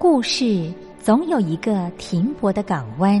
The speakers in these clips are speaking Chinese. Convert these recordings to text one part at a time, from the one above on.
故事总有一个停泊的港湾。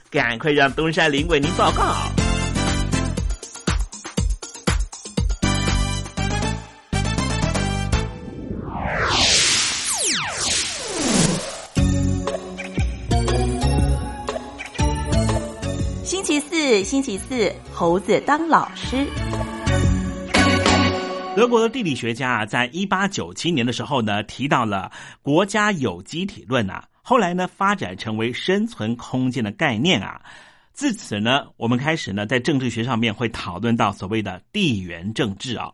赶快让东山林为您报告。星期四，星期四，猴子当老师。德国的地理学家啊，在一八九七年的时候呢，提到了国家有机体论啊。后来呢，发展成为生存空间的概念啊。自此呢，我们开始呢，在政治学上面会讨论到所谓的地缘政治啊。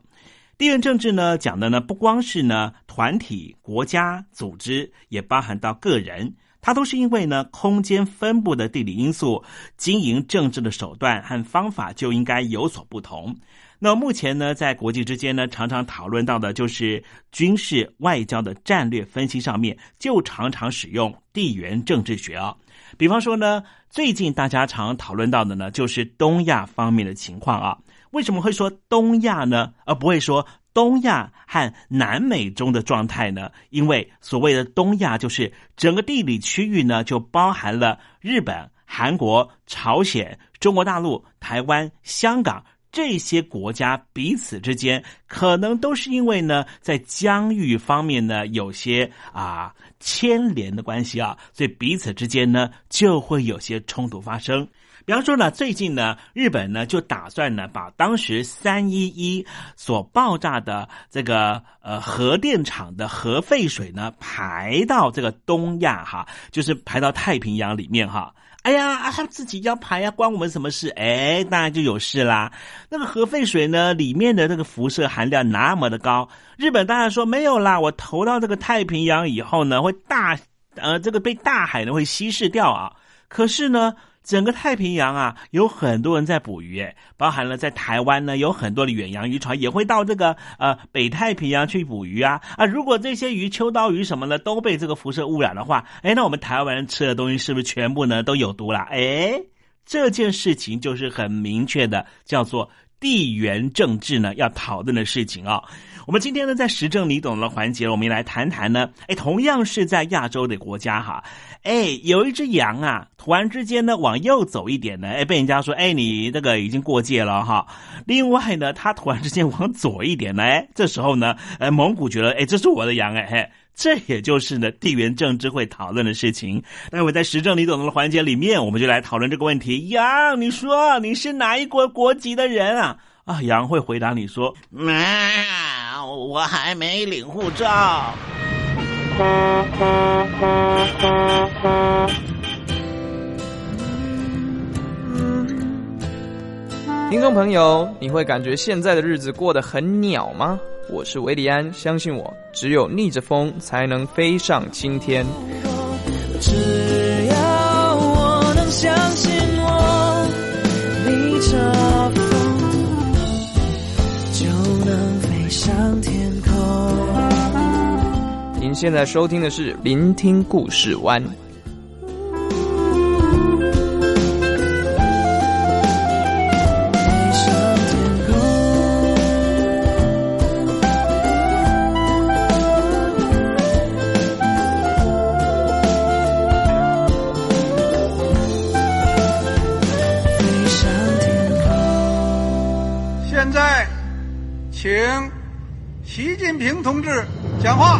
地缘政治呢，讲的呢，不光是呢团体、国家、组织，也包含到个人。它都是因为呢，空间分布的地理因素，经营政治的手段和方法就应该有所不同。那目前呢，在国际之间呢，常常讨论到的就是军事外交的战略分析上面，就常常使用地缘政治学啊。比方说呢，最近大家常讨论到的呢，就是东亚方面的情况啊。为什么会说东亚呢？而不会说东亚和南美中的状态呢？因为所谓的东亚，就是整个地理区域呢，就包含了日本、韩国、朝鲜、中国大陆、台湾、香港。这些国家彼此之间可能都是因为呢，在疆域方面呢有些啊牵连的关系啊，所以彼此之间呢就会有些冲突发生。比方说呢，最近呢，日本呢就打算呢把当时三一一所爆炸的这个呃核电厂的核废水呢排到这个东亚哈，就是排到太平洋里面哈。哎呀，他自己要排呀，关我们什么事？哎，当然就有事啦。那个核废水呢，里面的那个辐射含量那么的高，日本当然说没有啦。我投到这个太平洋以后呢，会大呃，这个被大海呢会稀释掉啊。可是呢。整个太平洋啊，有很多人在捕鱼，包含了在台湾呢，有很多的远洋渔船也会到这个呃北太平洋去捕鱼啊啊！如果这些鱼、秋刀鱼什么的都被这个辐射污染的话，哎，那我们台湾人吃的东西是不是全部呢都有毒了？哎，这件事情就是很明确的，叫做地缘政治呢要讨论的事情啊。我们今天呢，在时政你懂的环节，我们也来谈谈呢。哎，同样是在亚洲的国家哈，哎，有一只羊啊，突然之间呢往右走一点呢，哎，被人家说，哎，你这个已经过界了哈。另外呢，它突然之间往左一点呢，哎，这时候呢，呃，蒙古觉得，哎，这是我的羊，哎，嘿，这也就是呢地缘政治会讨论的事情。待会在时政你懂的环节里面，我们就来讨论这个问题。羊，你说你是哪一国国籍的人啊？啊，羊会回答你说，我还没领护照。听众朋友，你会感觉现在的日子过得很鸟吗？我是维里安，相信我，只有逆着风才能飞上青天。现在收听的是《聆听故事湾》。现在，请习近平同志讲话。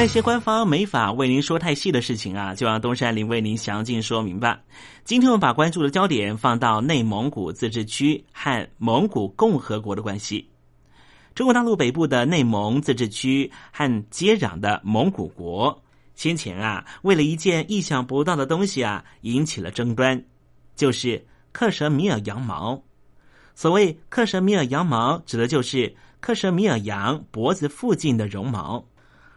那些官方没法为您说太细的事情啊，就让东山林为您详尽说明吧。今天我们把关注的焦点放到内蒙古自治区和蒙古共和国的关系。中国大陆北部的内蒙自治区和接壤的蒙古国，先前啊，为了一件意想不到的东西啊，引起了争端，就是克什米尔羊毛。所谓克什米尔羊毛，指的就是克什米尔羊脖子附近的绒毛。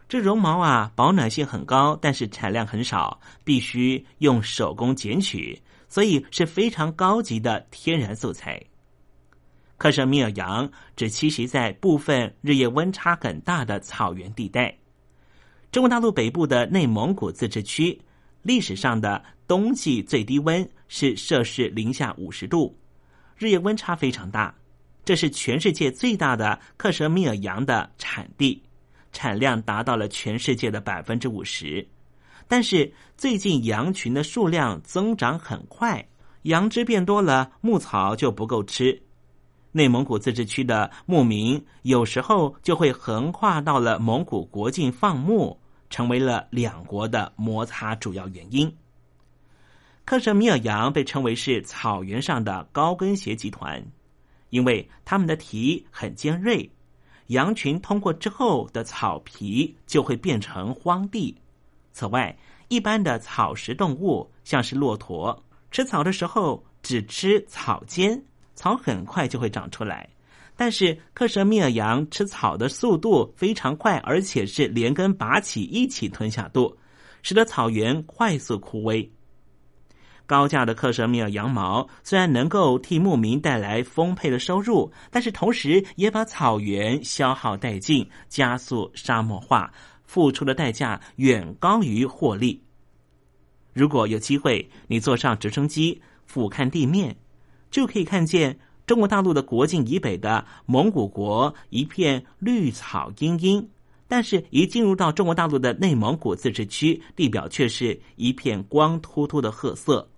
这绒毛啊，保暖性很高，但是产量很少，必须用手工剪取，所以是非常高级的天然素材。克什米尔羊只栖息在部分日夜温差很大的草原地带。中国大陆北部的内蒙古自治区，历史上的冬季最低温是摄氏零下五十度，日夜温差非常大，这是全世界最大的克什米尔羊的产地。产量达到了全世界的百分之五十，但是最近羊群的数量增长很快，羊只变多了，牧草就不够吃。内蒙古自治区的牧民有时候就会横跨到了蒙古国境放牧，成为了两国的摩擦主要原因。克什米尔羊被称为是草原上的高跟鞋集团，因为它们的蹄很尖锐。羊群通过之后的草皮就会变成荒地。此外，一般的草食动物，像是骆驼，吃草的时候只吃草尖，草很快就会长出来。但是克什米尔羊吃草的速度非常快，而且是连根拔起一起吞下肚，使得草原快速枯萎。高价的克什米尔羊毛虽然能够替牧民带来丰沛的收入，但是同时也把草原消耗殆尽，加速沙漠化，付出的代价远高于获利。如果有机会，你坐上直升机俯瞰地面，就可以看见中国大陆的国境以北的蒙古国一片绿草茵茵，但是，一进入到中国大陆的内蒙古自治区，地表却是一片光秃秃的褐色。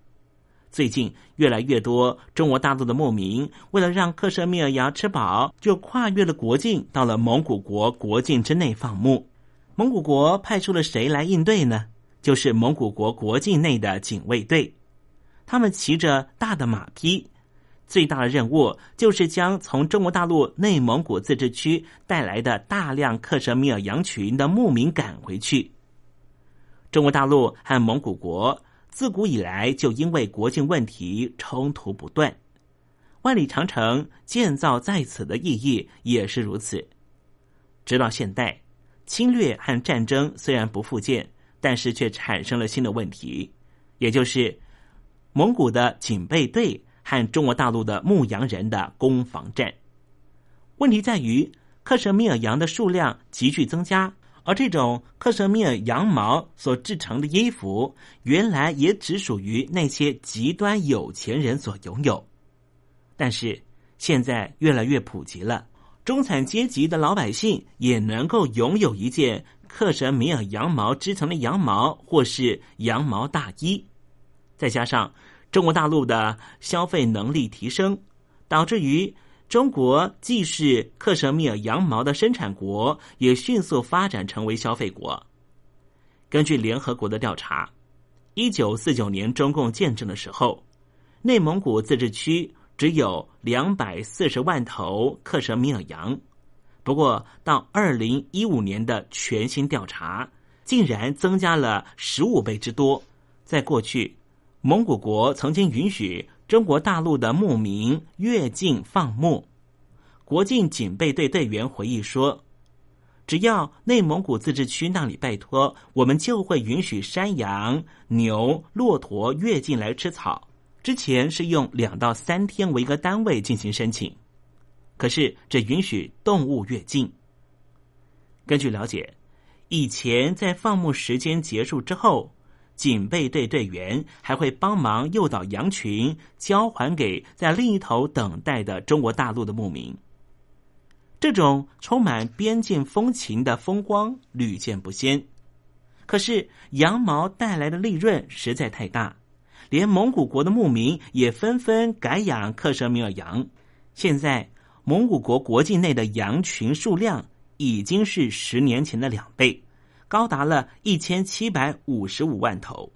最近，越来越多中国大陆的牧民为了让克什米尔羊吃饱，就跨越了国境，到了蒙古国国境之内放牧。蒙古国派出了谁来应对呢？就是蒙古国国境内的警卫队，他们骑着大的马匹，最大的任务就是将从中国大陆内蒙古自治区带来的大量克什米尔羊群的牧民赶回去。中国大陆和蒙古国。自古以来就因为国境问题冲突不断，万里长城建造在此的意义也是如此。直到现代，侵略和战争虽然不复见，但是却产生了新的问题，也就是蒙古的警备队和中国大陆的牧羊人的攻防战。问题在于克什米尔羊的数量急剧增加，而这种克什米尔羊毛所制成的衣服，原来也只属于那些极端有钱人所拥有。但是现在越来越普及了，中产阶级的老百姓也能够拥有一件克什米尔羊毛织成的羊毛或是羊毛大衣。再加上中国大陆的消费能力提升，导致于。中国既是克什米尔羊毛的生产国，也迅速发展成为消费国。根据联合国的调查，一九四九年中共建政的时候，内蒙古自治区只有两百四十万头克什米尔羊。不过，到二零一五年的全新调查，竟然增加了十五倍之多。在过去，蒙古国曾经允许。中国大陆的牧民越境放牧，国境警备队队员回忆说：“只要内蒙古自治区那里拜托，我们就会允许山羊、牛、骆驼越境来吃草。之前是用两到三天为一个单位进行申请，可是这允许动物越境。根据了解，以前在放牧时间结束之后。”警备队队员还会帮忙诱导羊群交还给在另一头等待的中国大陆的牧民。这种充满边境风情的风光屡见不鲜。可是羊毛带来的利润实在太大，连蒙古国的牧民也纷纷改养克什米尔羊。现在蒙古国国境内的羊群数量已经是十年前的两倍。高达了一千七百五十五万头，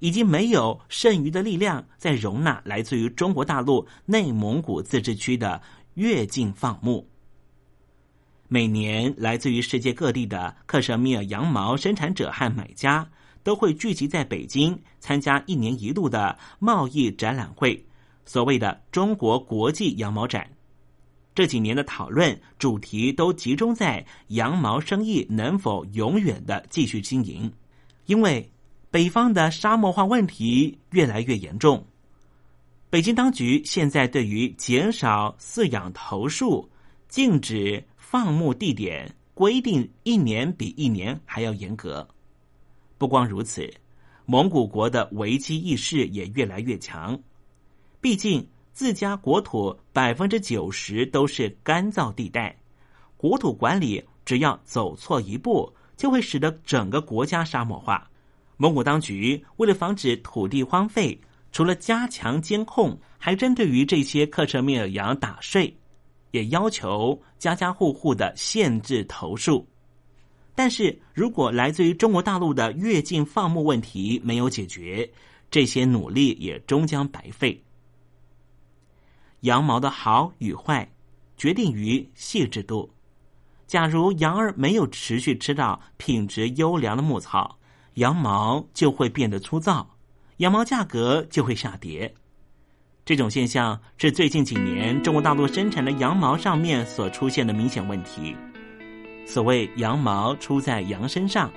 已经没有剩余的力量再容纳来自于中国大陆内蒙古自治区的越境放牧。每年来自于世界各地的克什米尔羊毛生产者和买家都会聚集在北京，参加一年一度的贸易展览会，所谓的中国国际羊毛展。这几年的讨论主题都集中在羊毛生意能否永远的继续经营，因为北方的沙漠化问题越来越严重。北京当局现在对于减少饲养头数、禁止放牧地点规定，一年比一年还要严格。不光如此，蒙古国的危机意识也越来越强，毕竟。自家国土百分之九十都是干燥地带，国土管理只要走错一步，就会使得整个国家沙漠化。蒙古当局为了防止土地荒废，除了加强监控，还针对于这些克什米尔羊打税，也要求家家户户的限制头数。但是如果来自于中国大陆的越境放牧问题没有解决，这些努力也终将白费。羊毛的好与坏，决定于细致度。假如羊儿没有持续吃到品质优良的牧草，羊毛就会变得粗糙，羊毛价格就会下跌。这种现象是最近几年中国大陆生产的羊毛上面所出现的明显问题。所谓“羊毛出在羊身上”，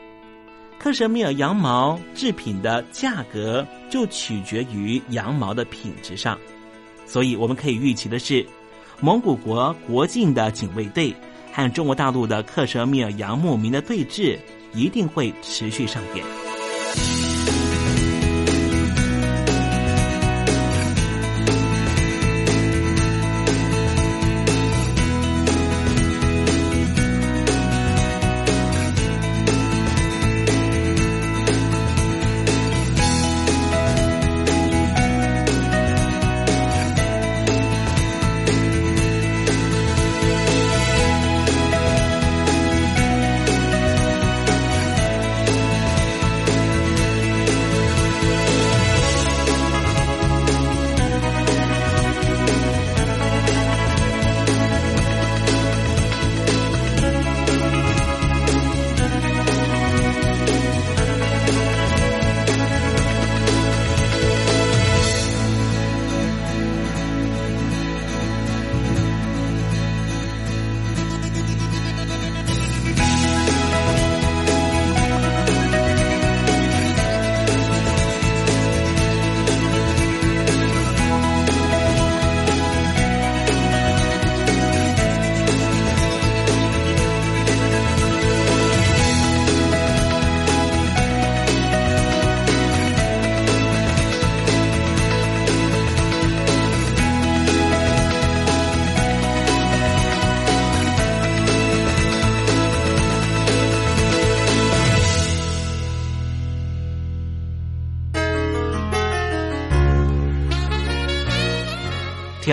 克什米尔羊毛制品的价格就取决于羊毛的品质上。所以，我们可以预期的是，蒙古国国境的警卫队和中国大陆的克什米尔羊牧民的对峙一定会持续上演。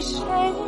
谁？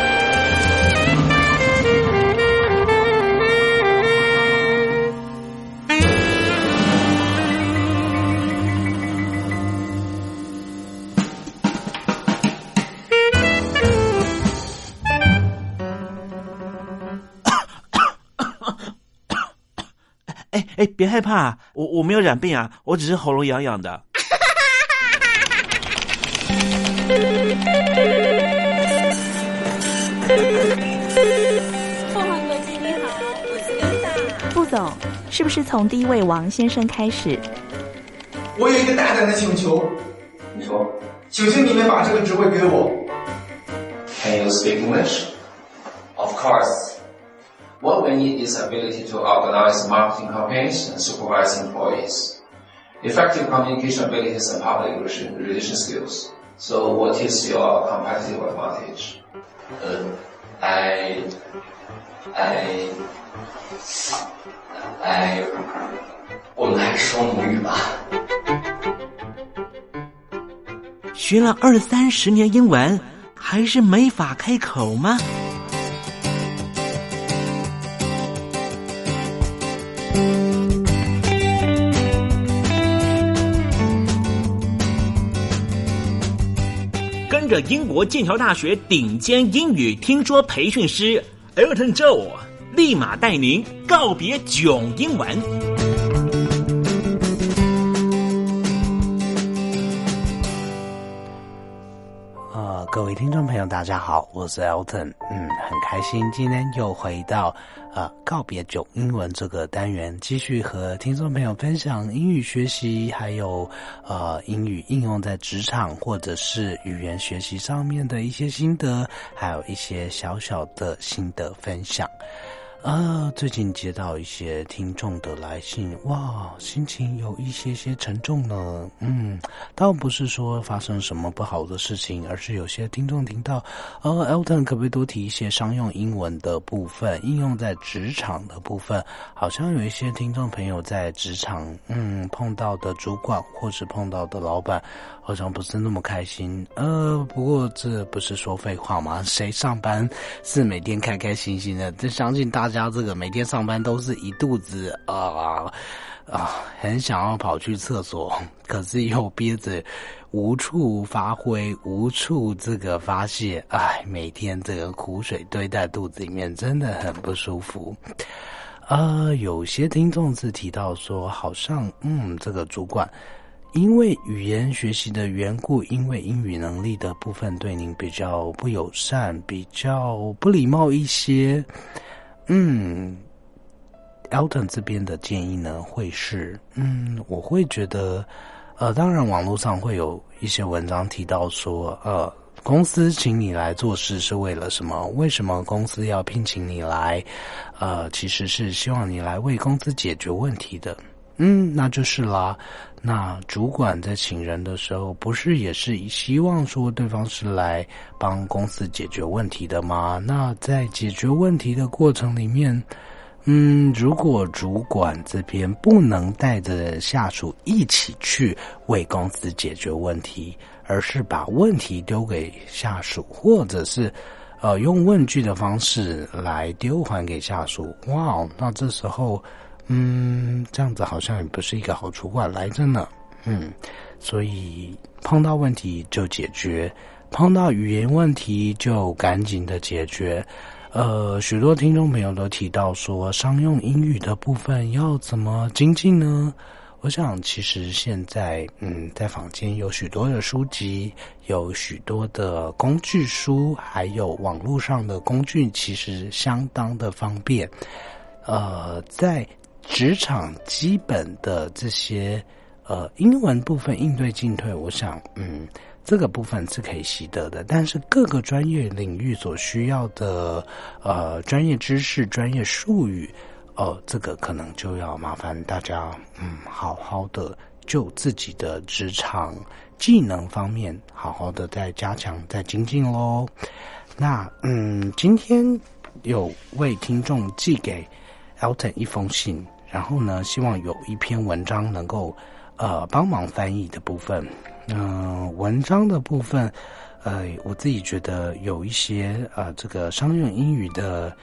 哎哎，别害怕，我我没有染病啊，我只是喉咙痒痒的。凤凰国际你好，我是林大副总，是不是从第一位王先生开始？我有一个大胆的请求，你说，请求你们把这个职位给我。Can you speak English? What we need is ability to organize marketing campaigns and supervise employees. Effective communication abilities and public relation skills. So what is your competitive advantage? Uh, I, I, I, 我们还是说母语吧。学了二三十年英文，还是没法开口吗？ 这英国剑桥大学顶尖英语听说培训师 Elton Joe，立马带您告别囧英文。各位听众朋友，大家好，我是 Elton，嗯，很开心今天又回到呃告别九英文这个单元，继续和听众朋友分享英语学习，还有呃英语应用在职场或者是语言学习上面的一些心得，还有一些小小的心得分享。啊，最近接到一些听众的来信，哇，心情有一些些沉重呢。嗯，倒不是说发生什么不好的事情，而是有些听众听到，呃，Elton 可不可以多提一些商用英文的部分，应用在职场的部分？好像有一些听众朋友在职场，嗯，碰到的主管或是碰到的老板，好像不是那么开心。呃，不过这不是说废话吗？谁上班是每天开开心心的？这相信大。家这个每天上班都是一肚子啊啊，很想要跑去厕所，可是又憋着，无处发挥，无处这个发泄，哎，每天这个苦水堆在肚子里面，真的很不舒服。呃，有些听众是提到说，好像嗯，这个主管因为语言学习的缘故，因为英语能力的部分对您比较不友善，比较不礼貌一些。嗯，Elton 这边的建议呢，会是嗯，我会觉得，呃，当然网络上会有一些文章提到说，呃。公司请你来做事是为了什么？为什么公司要聘请你来？呃，其实是希望你来为公司解决问题的。嗯，那就是啦。那主管在请人的时候，不是也是希望说对方是来帮公司解决问题的吗？那在解决问题的过程里面，嗯，如果主管这边不能带着下属一起去为公司解决问题。而是把问题丢给下属，或者是，呃，用问句的方式来丢还给下属。哇，那这时候，嗯，这样子好像也不是一个好主管来着呢。嗯，所以碰到问题就解决，碰到语言问题就赶紧的解决。呃，许多听众朋友都提到说，商用英语的部分要怎么精进呢？我想，其实现在，嗯，在坊间有许多的书籍，有许多的工具书，还有网络上的工具，其实相当的方便。呃，在职场基本的这些呃英文部分应对进退，我想，嗯，这个部分是可以习得的。但是各个专业领域所需要的呃专业知识、专业术语。哦，这个可能就要麻烦大家，嗯，好好的就自己的职场技能方面，好好的再加强、再精进喽。那，嗯，今天有位听众寄给 Elton 一封信，然后呢，希望有一篇文章能够呃帮忙翻译的部分。嗯，文章的部分，呃，我自己觉得有一些呃这个商用英语的。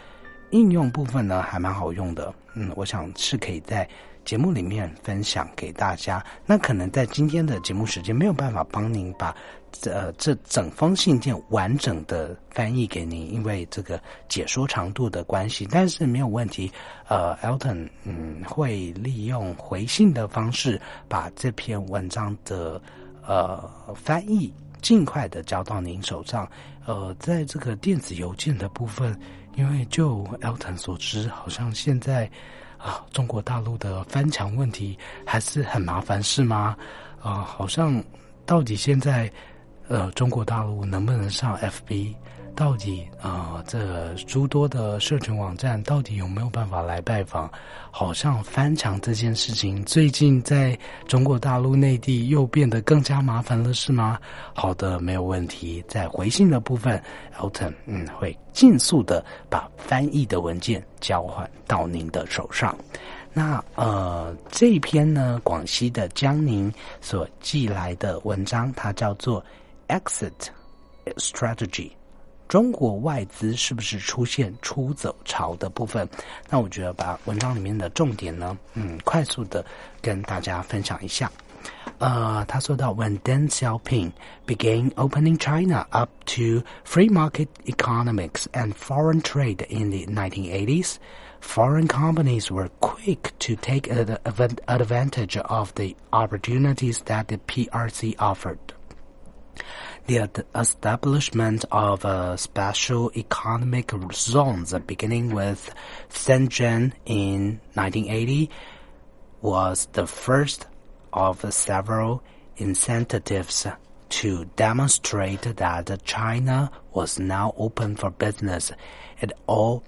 应用部分呢还蛮好用的，嗯，我想是可以在节目里面分享给大家。那可能在今天的节目时间没有办法帮您把这这整封信件完整的翻译给您，因为这个解说长度的关系。但是没有问题，呃，Elton 嗯会利用回信的方式把这篇文章的呃翻译尽快的交到您手上。呃，在这个电子邮件的部分。因为就 Elton 所知，好像现在啊，中国大陆的翻墙问题还是很麻烦，是吗？啊，好像到底现在呃，中国大陆能不能上 FB？到底啊，这诸多的社群网站到底有没有办法来拜访？好像翻墙这件事情，最近在中国大陆内地又变得更加麻烦了，是吗？好的，没有问题。在回信的部分，Elton 嗯会尽速的把翻译的文件交换到您的手上。那呃，这篇呢，广西的江宁所寄来的文章，它叫做 Exit Strategy。中国外资是不是出现出走潮的部分？那我觉得把文章里面的重点呢，嗯，快速的跟大家分享一下。呃，他说到，When Deng Xiaoping began opening China up to free market economics and foreign trade in the 1980s, foreign companies were quick to take advantage of the opportunities that the PRC offered the establishment of uh, special economic zones beginning with Shenzhen in 1980 was the first of several incentives to demonstrate that China was now open for business. It all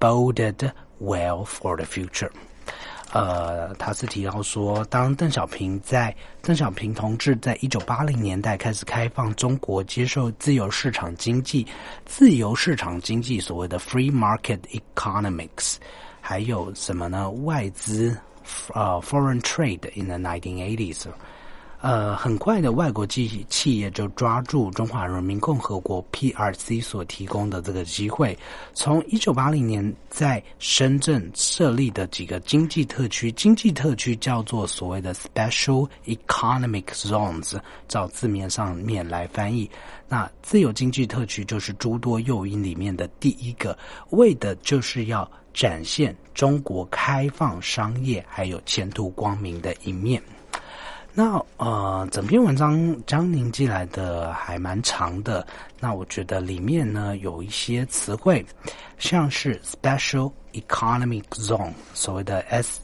boded well for the future. 呃，他是提到说，当邓小平在邓小平同志在一九八零年代开始开放中国接受自由市场经济，自由市场经济所谓的 free market economics，还有什么呢？外资呃 foreign trade in the nineteen eighties，呃，很快的，外国企企业就抓住中华人民共和国 PRC 所提供的这个机会，从一九八零年在深圳设立的几个经济特区，经济特区叫做所谓的 Special Economic Zones，照字面上面来翻译，那自由经济特区就是诸多诱因里面的第一个，为的就是要展现中国开放商业还有前途光明的一面。那呃，整篇文章江宁寄来的还蛮长的。那我觉得里面呢有一些词汇，像是 special economic zone，所谓的 S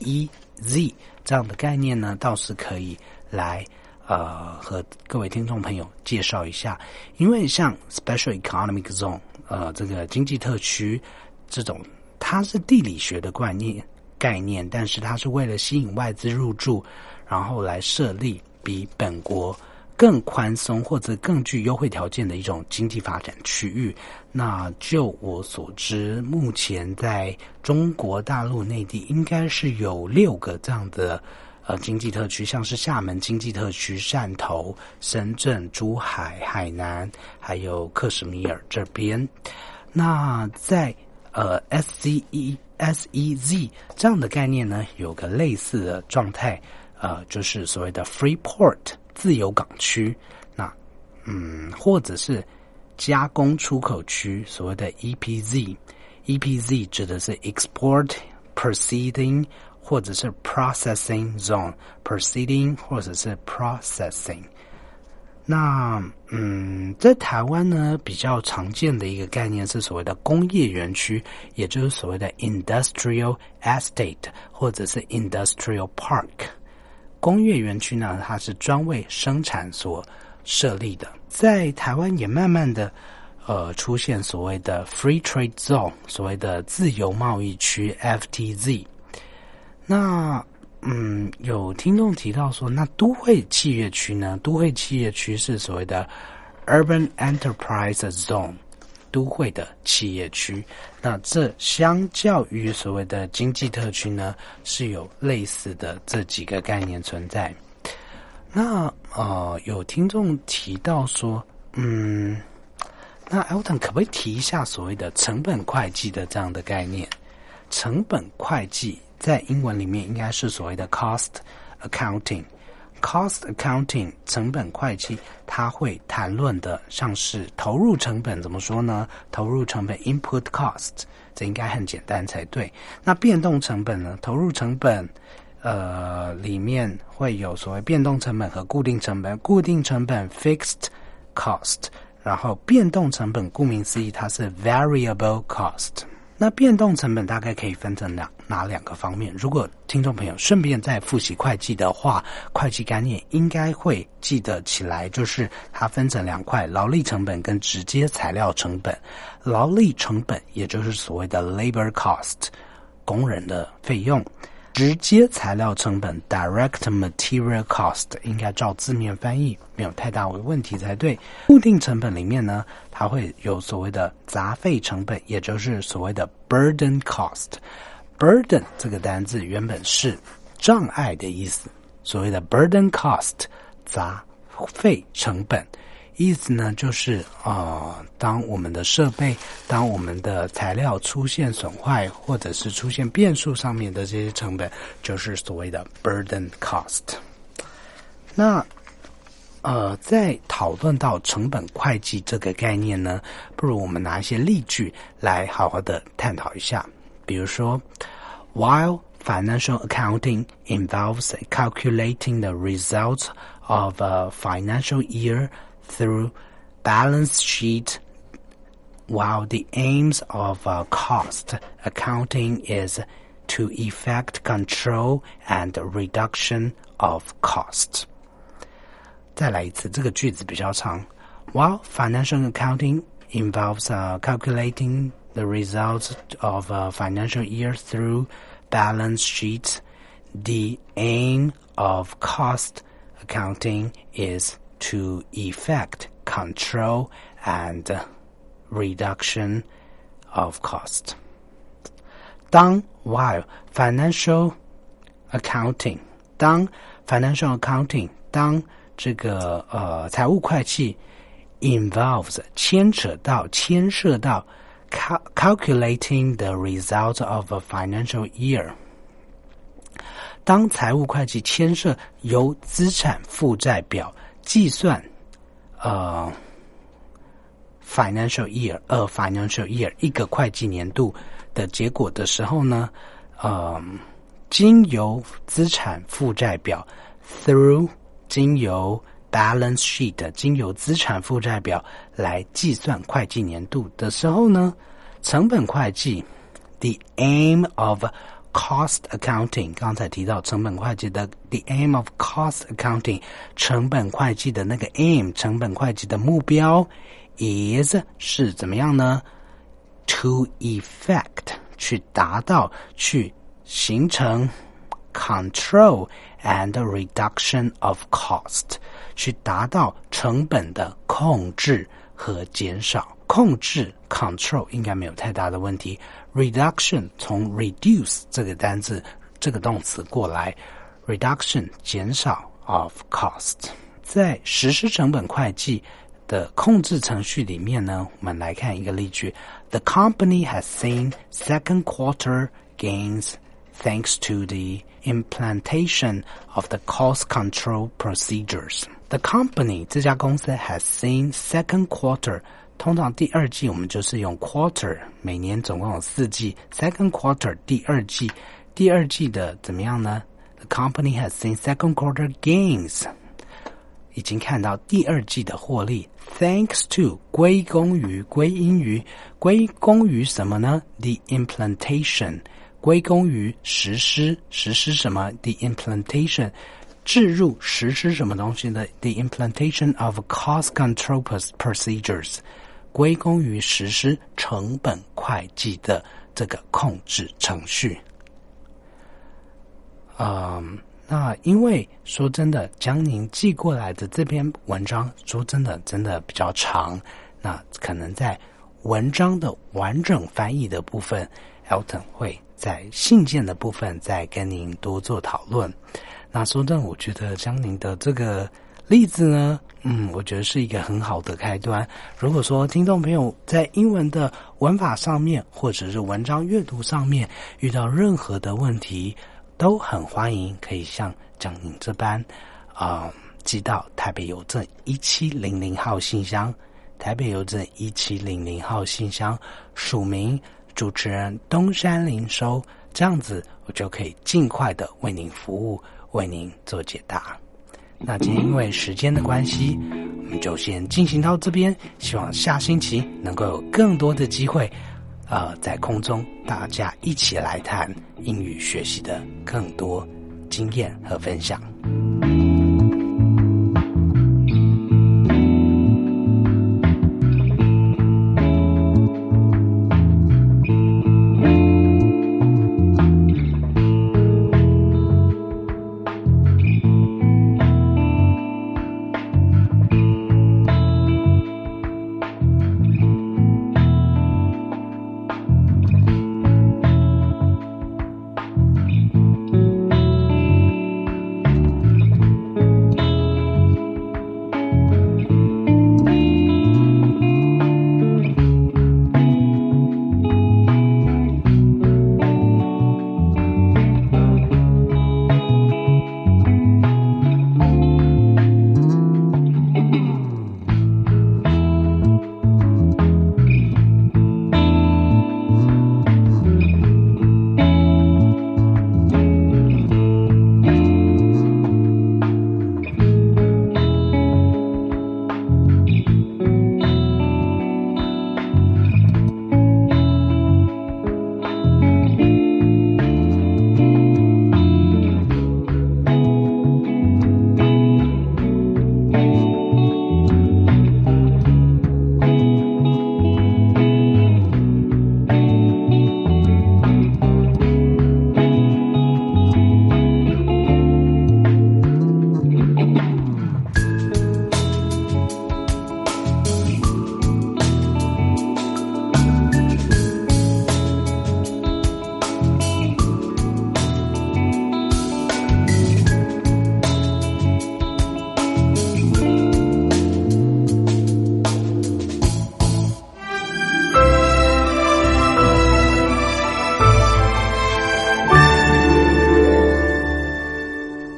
E Z 这样的概念呢，倒是可以来呃和各位听众朋友介绍一下。因为像 special economic zone，呃，这个经济特区这种，它是地理学的概念概念，但是它是为了吸引外资入驻。然后来设立比本国更宽松或者更具优惠条件的一种经济发展区域。那就我所知，目前在中国大陆内地应该是有六个这样的呃经济特区，像是厦门经济特区、汕头、深圳、珠海、海南，还有克什米尔这边。那在呃 SCE S E Z 这样的概念呢，有个类似的状态。呃，就是所谓的 free port 自由港区，那嗯，或者是加工出口区，所谓的 EPZ，EPZ 指的是 export proceeding 或者是 processing zone，proceeding 或者是 processing。那嗯，在台湾呢，比较常见的一个概念是所谓的工业园区，也就是所谓的 industrial estate 或者是 industrial park。工业园区呢，它是专为生产所设立的。在台湾也慢慢的，呃，出现所谓的 Free Trade Zone，所谓的自由贸易区 FTZ。那，嗯，有听众提到说，那都会企业区呢？都会企业区是所谓的 Urban Enterprise Zone。都会的企业区，那这相较于所谓的经济特区呢，是有类似的这几个概念存在。那呃，有听众提到说，嗯，那 Elton 可不可以提一下所谓的成本会计的这样的概念？成本会计在英文里面应该是所谓的 cost accounting。Cost accounting 成本会计，它会谈论的像是投入成本怎么说呢？投入成本 input cost，这应该很简单才对。那变动成本呢？投入成本，呃，里面会有所谓变动成本和固定成本。固定成本 fixed cost，然后变动成本顾名思义，它是 variable cost。那变动成本大概可以分成两哪两个方面？如果听众朋友顺便再复习会计的话，会计概念应该会记得起来，就是它分成两块：劳力成本跟直接材料成本。劳力成本也就是所谓的 labor cost，工人的费用。直接材料成本 （direct material cost） 应该照字面翻译，没有太大问题才对。固定成本里面呢，它会有所谓的杂费成本，也就是所谓的 burden cost。burden 这个单字原本是障碍的意思，所谓的 burden cost 杂费成本。意思呢，就是啊，当我们的设备、当我们的材料出现损坏，或者是出现变数上面的这些成本，就是所谓的 burden cost。那呃，在讨论到成本会计这个概念呢，不如我们拿一些例句来好好的探讨一下。比如说，while financial accounting involves calculating the results of a financial year through balance sheet while the aims of uh, cost accounting is to effect control and reduction of costs. 再来一次，这个句子比较长。While financial accounting involves uh, calculating the results of a financial year through balance sheets, the aim of cost accounting is to effect control and reduction of cost. 当 while financial accounting 当 financial accounting，当这个呃财务会计 involves 牵扯到牵涉到 cal calculating the result of a financial year。当财务会计牵涉由资产负债表 计算，呃，financial year，呃，financial year 一个会计年度的结果的时候呢，呃，经由资产负债表 through 经由 balance sheet 经由资产负债表来计算会计年度的时候呢，成本会计 the aim of Cost accounting，刚才提到成本会计的 the aim of cost accounting，成本会计的那个 aim，成本会计的目标 is 是怎么样呢？To effect 去达到去形成 control and reduction of cost，去达到成本的控制和减少。控制 control 应该没有太大的问题。 reduction 从 reduce 这个单字这个动词过来，reduction 减少 of cost。在实施成本会计的控制程序里面呢，我们来看一个例句：The company has seen second quarter gains thanks to the implementation of the cost control procedures. The company 这家公司 has seen second quarter 通常第二季我们就是用 quarter，每年总共有四季，second quarter 第二季，第二季的怎么样呢？The company has seen second quarter gains，已经看到第二季的获利，thanks to 归功于归因于归功于什么呢？The implementation 归功于实施实施什么？The implementation 置入实施什么东西的？The implementation of cost control procedures。 归功于实施成本会计的这个控制程序。嗯，那因为说真的，将您寄过来的这篇文章，说真的，真的比较长。那可能在文章的完整翻译的部分，Elton 会在信件的部分再跟您多做讨论。那说真的，我觉得将您的这个。例子呢，嗯，我觉得是一个很好的开端。如果说听众朋友在英文的文法上面，或者是文章阅读上面遇到任何的问题，都很欢迎可以像蒋宁这般，啊，寄到台北邮政一七零零号信箱，台北邮政一七零零号信箱，署名主持人东山林收，这样子我就可以尽快的为您服务，为您做解答。那今天因为时间的关系，我们就先进行到这边。希望下星期能够有更多的机会，呃，在空中大家一起来谈英语学习的更多经验和分享。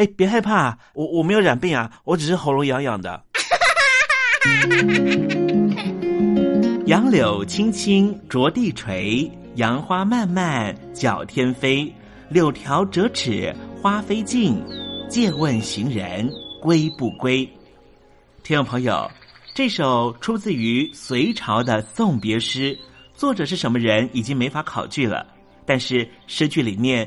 哎，别害怕，我我没有染病啊，我只是喉咙痒痒的。杨柳青青着地垂，杨花漫漫搅天飞。柳条折尺花飞尽，借问行人归不归？听众朋友，这首出自于隋朝的送别诗，作者是什么人已经没法考据了。但是诗句里面